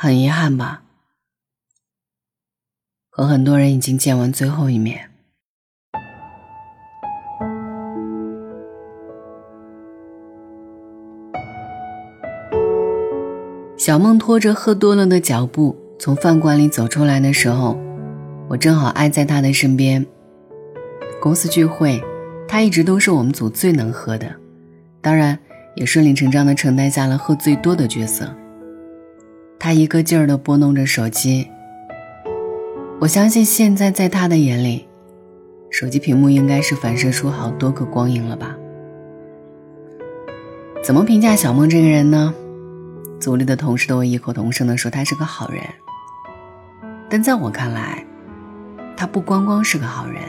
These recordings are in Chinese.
很遗憾吧，和很多人已经见完最后一面。小梦拖着喝多了的脚步从饭馆里走出来的时候，我正好挨在他的身边。公司聚会，他一直都是我们组最能喝的，当然也顺理成章的承担下了喝最多的角色。他一个劲儿地拨弄着手机。我相信现在在他的眼里，手机屏幕应该是反射出好多个光影了吧？怎么评价小梦这个人呢？组里的同事都异口同声地说他是个好人。但在我看来，他不光光是个好人。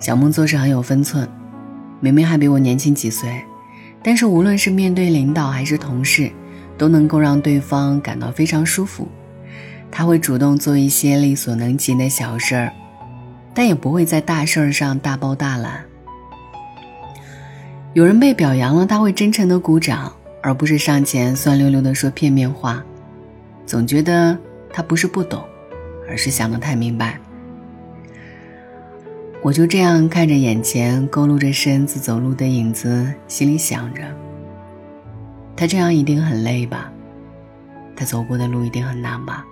小梦做事很有分寸，明明还比我年轻几岁，但是无论是面对领导还是同事。都能够让对方感到非常舒服，他会主动做一些力所能及的小事儿，但也不会在大事儿上大包大揽。有人被表扬了，他会真诚的鼓掌，而不是上前酸溜溜的说片面话。总觉得他不是不懂，而是想得太明白。我就这样看着眼前佝偻着身子走路的影子，心里想着。他这样一定很累吧？他走过的路一定很难吧？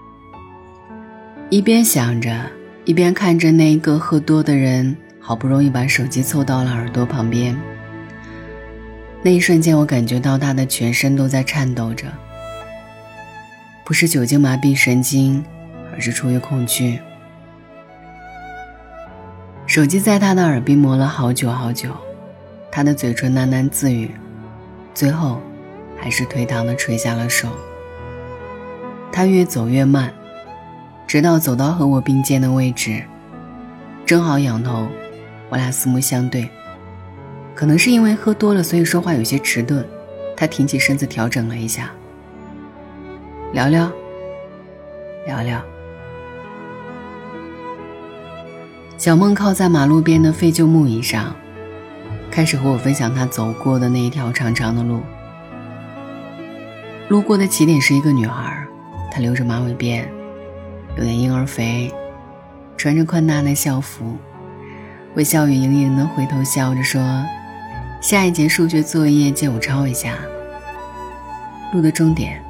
一边想着，一边看着那一个喝多的人，好不容易把手机凑到了耳朵旁边。那一瞬间，我感觉到他的全身都在颤抖着，不是酒精麻痹神经，而是出于恐惧。手机在他的耳边磨了好久好久，他的嘴唇喃喃自语，最后。还是颓唐的垂下了手。他越走越慢，直到走到和我并肩的位置，正好仰头，我俩四目相对。可能是因为喝多了，所以说话有些迟钝。他挺起身子调整了一下，聊聊，聊聊。小梦靠在马路边的废旧木椅上，开始和我分享他走过的那一条长长的路。路过的起点是一个女孩，她留着马尾辫，有点婴儿肥，穿着宽大的校服，微笑语盈盈的回头笑着说：“下一节数学作业借我抄一下。”路的终点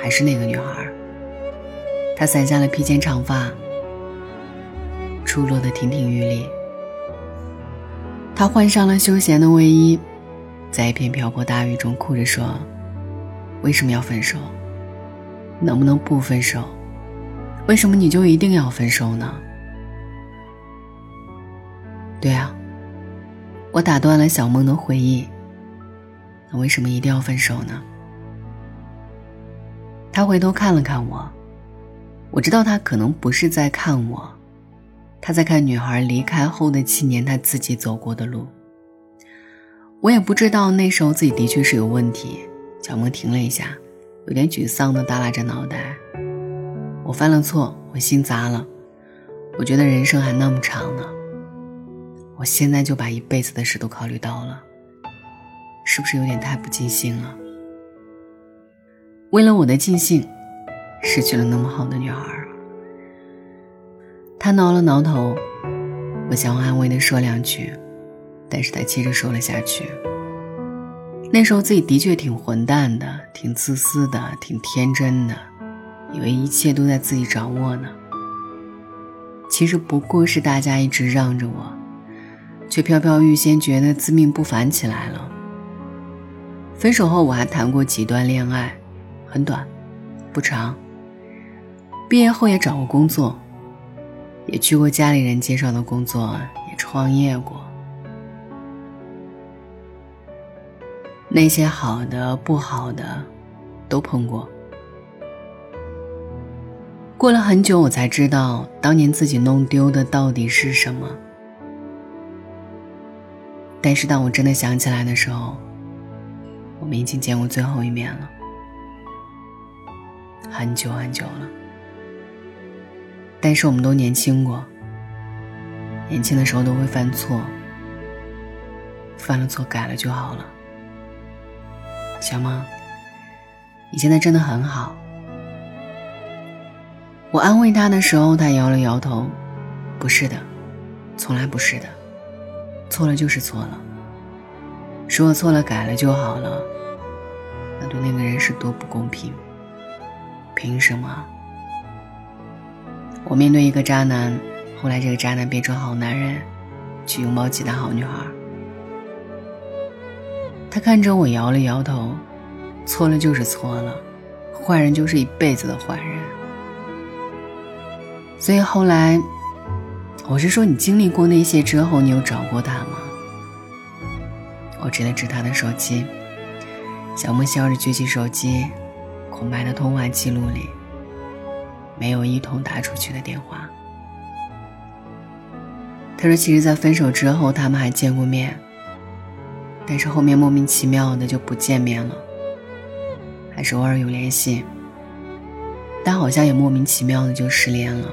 还是那个女孩，她散下了披肩长发，出落的亭亭玉立。她换上了休闲的卫衣，在一片瓢泼大雨中哭着说。为什么要分手？能不能不分手？为什么你就一定要分手呢？对啊，我打断了小梦的回忆。那为什么一定要分手呢？他回头看了看我，我知道他可能不是在看我，他在看女孩离开后的七年他自己走过的路。我也不知道那时候自己的确是有问题。小梦停了一下，有点沮丧的耷拉着脑袋。我犯了错，我心砸了。我觉得人生还那么长呢，我现在就把一辈子的事都考虑到了，是不是有点太不尽兴了？为了我的尽兴，失去了那么好的女孩。他挠了挠头，我想安慰的说两句，但是他接着说了下去。那时候自己的确挺混蛋的，挺自私的，挺天真的，以为一切都在自己掌握呢。其实不过是大家一直让着我，却飘飘欲仙，觉得自命不凡起来了。分手后我还谈过几段恋爱，很短，不长。毕业后也找过工作，也去过家里人介绍的工作，也创业过。那些好的、不好的，都碰过。过了很久，我才知道当年自己弄丢的到底是什么。但是当我真的想起来的时候，我们已经见过最后一面了，很久很久了。但是我们都年轻过，年轻的时候都会犯错，犯了错改了就好了。小梦，你现在真的很好，我安慰他的时候，他摇了摇头：“不是的，从来不是的，错了就是错了。如果错了改了就好了，那对那个人是多不公平。凭什么？我面对一个渣男，后来这个渣男变成好男人，去拥抱其他好女孩。他看着我摇了摇头，错了就是错了，坏人就是一辈子的坏人。”所以后来，我是说，你经历过那些之后，你有找过他吗？我指了指他的手机，小莫笑着举起手机，空白的通话记录里没有一通打出去的电话。他说，其实，在分手之后，他们还见过面，但是后面莫名其妙的就不见面了，还是偶尔有联系，但好像也莫名其妙的就失联了。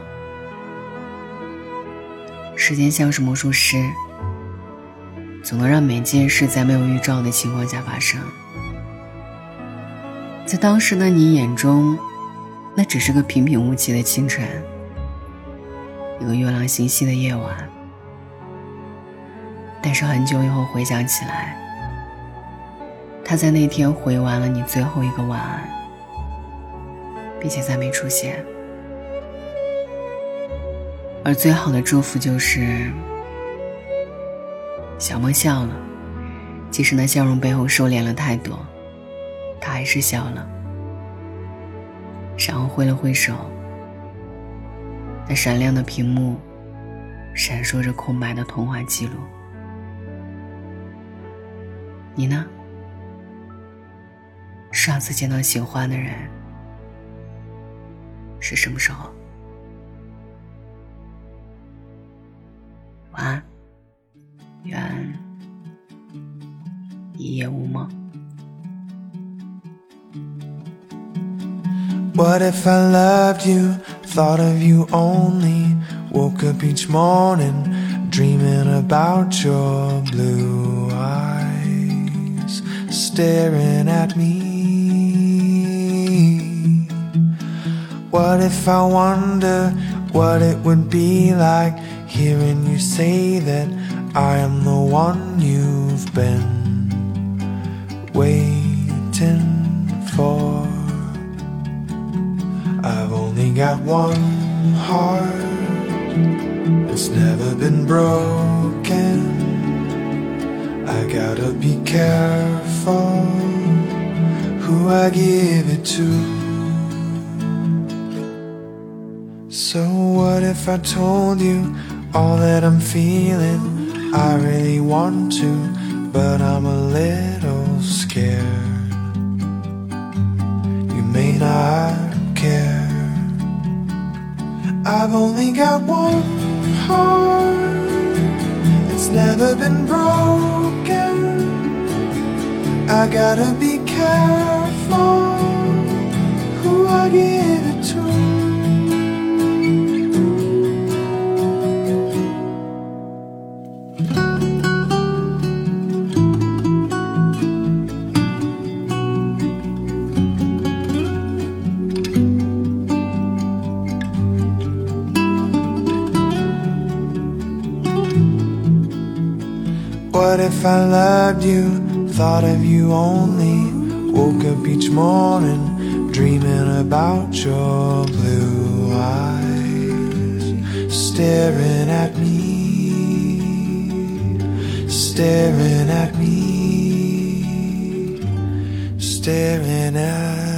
时间像是魔术师，总能让每件事在没有预兆的情况下发生。在当时的你眼中，那只是个平平无奇的清晨，一个月亮星稀的夜晚。但是很久以后回想起来，他在那天回完了你最后一个晚安，并且再没出现。而最好的祝福就是，小莫笑了，即使那笑容背后收敛了太多，他还是笑了，然后挥了挥手，那闪亮的屏幕，闪烁着空白的通话记录。你呢？上次见到喜欢的人是什么时候？晚安，愿一夜无梦。What if I loved you, thought of you only? Woke up each morning dreaming about your blue eyes staring at me. What if I wonder what it would be like? Hearing you say that I am the one you've been waiting for. I've only got one heart, it's never been broken. I gotta be careful who I give it to. So, what if I told you? all that I'm feeling. I really want to, but I'm a little scared. You may not care. I've only got one heart, it's never been broken. I gotta be careful who I give it What if I loved you, thought of you only? Woke up each morning dreaming about your blue eyes, staring at me, staring at me, staring at